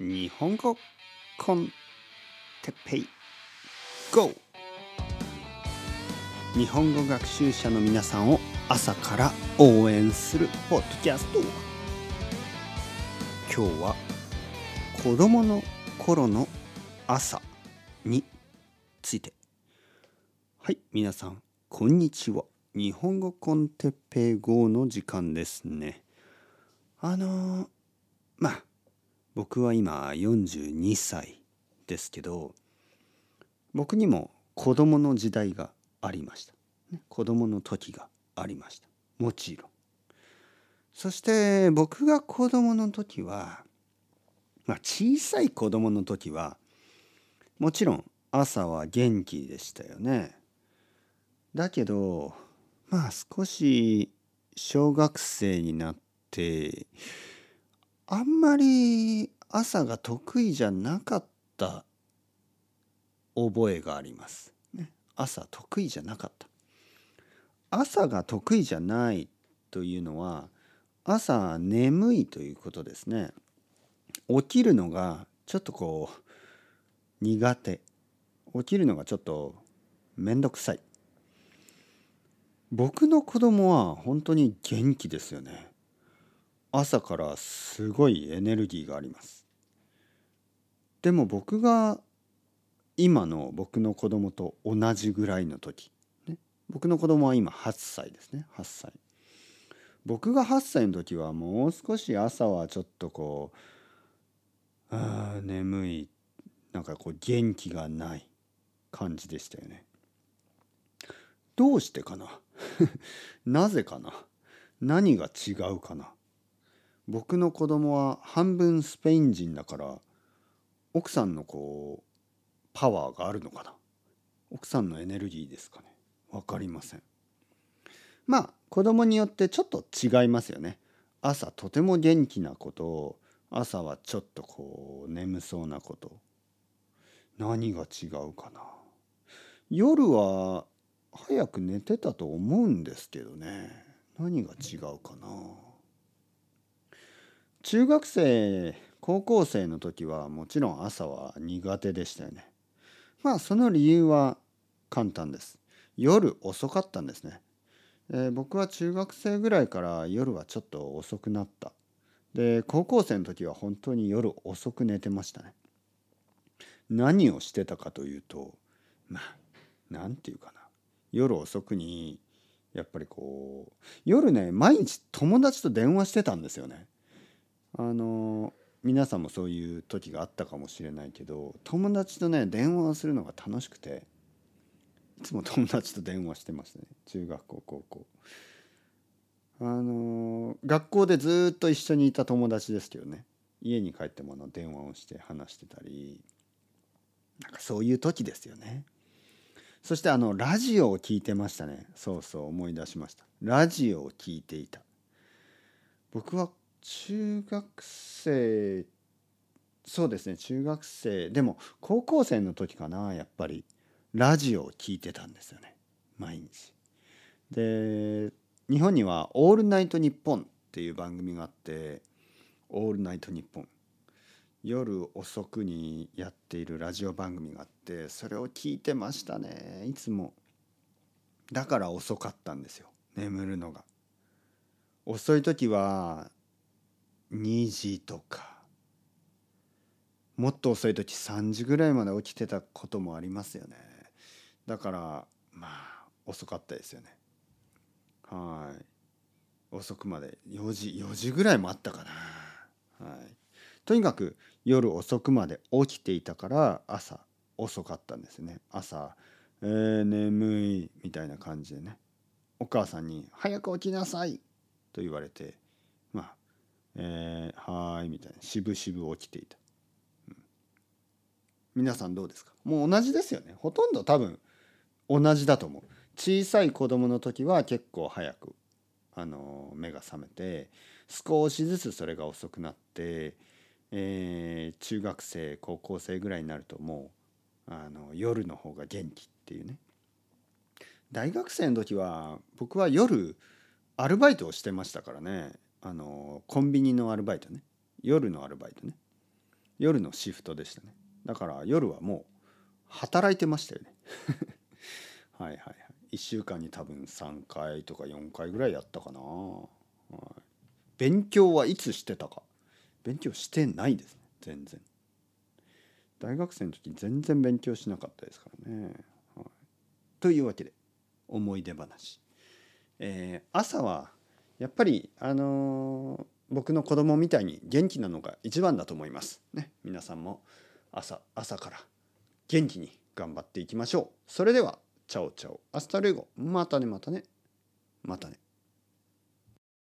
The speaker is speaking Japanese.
日本語コンテッペイ。GO! 日本語学習者の皆さんを朝から応援するポッドキャスト。今日は子供の頃の朝について。はい皆さんこんにちは。日本語コンテッペイ GO の時間ですね。あのー、まあ僕は今42歳ですけど僕にも子供の時代がありました。子供の時がありました。もちろん。そして僕が子供の時は、まあ、小さい子供の時はもちろん朝は元気でしたよね。だけどまあ少し小学生になってあんまり朝が得意じゃなかった覚えがあります。ね、朝得意じゃなかった。朝が得意じゃないというのは朝眠いということですね。起きるのがちょっとこう苦手。起きるのがちょっとめんどくさい。僕の子供は本当に元気ですよね。朝からすごいエネルギーがあります。でも僕が今の僕の子供と同じぐらいの時、ね、僕の子供は今8歳ですね。8歳。僕が8歳の時はもう少し朝はちょっとこうあ眠いなんかこう元気がない感じでしたよね。どうしてかな？なぜかな？何が違うかな？僕の子供は半分スペイン人だから奥さんのこうパワーがあるのかな。奥さんのエネルギーですかね。分かりません。まあ子供によってちょっと違いますよね。朝とても元気なこと朝はちょっとこう眠そうなこと。何が違うかな。夜は早く寝てたと思うんですけどね。何が違うかな。中学生高校生の時はもちろん朝は苦手でしたよね。まあその理由は簡単です。夜遅かったんですね。え、僕は中学生ぐらいから夜はちょっと遅くなった。で高校生の時は本当に夜遅く寝てましたね。何をしてたかというとまあ何て言うかな夜遅くにやっぱりこう夜ね毎日友達と電話してたんですよね。あの皆さんもそういう時があったかもしれないけど友達とね電話をするのが楽しくていつも友達と電話してましたね。中学校高校。あの学校でずっと一緒にいた友達ですけどね。家に帰ってもの電話をして話してたりなんかそういう時ですよね。そしてあのラジオを聞いてましたね。そうそう思い出しました。ラジオを聞いていた。僕は中学生そうですね中学生でも高校生の時かなやっぱり。ラジオを聞いてたんですよね毎日。で日本には「オールナイトニッポン」っていう番組があって「オールナイトニッポン」夜遅くにやっているラジオ番組があってそれを聞いてましたねいつも。だから遅かったんですよ眠るのが。遅い時は2時とか。もっと遅い時3時ぐらいまで起きてたこともありますよね。だからまあ遅かったですよね。はい。遅くまで4時4時ぐらいもあったかな。はい。とにかく夜遅くまで起きていたから朝遅かったんですね。朝「えー、眠い」みたいな感じでね。お母さんに「早く起きなさい」と言われてえー、はーいみたいな。渋々起きていた、うん、皆さんどうですか？もう同じですよね。ほとんど多分同じだと思う。小さい子供の時は結構早くあの目が覚めて少しずつそれが遅くなって、えー、中学生高校生ぐらいになるともうあの夜の方が元気っていうね。大学生の時は僕は夜アルバイトをしてましたからね。あのコンビニのアルバイトね。夜のアルバイトね。夜のシフトでしたね。だから夜はもう働いてましたよね。はいはいはい。1週間に多分3回とか4回ぐらいやったかな、はい、勉強はいつしてたか。勉強してないですね。全然。大学生の時全然勉強しなかったですからね、はい、というわけで思い出話、えー、朝はやっぱりあの、僕の子供みたいに元気なのが一番だと思います。ね皆さんも朝朝から元気に頑張っていきましょう。それでは ciao ciao hasta luego。またねまたねまたね。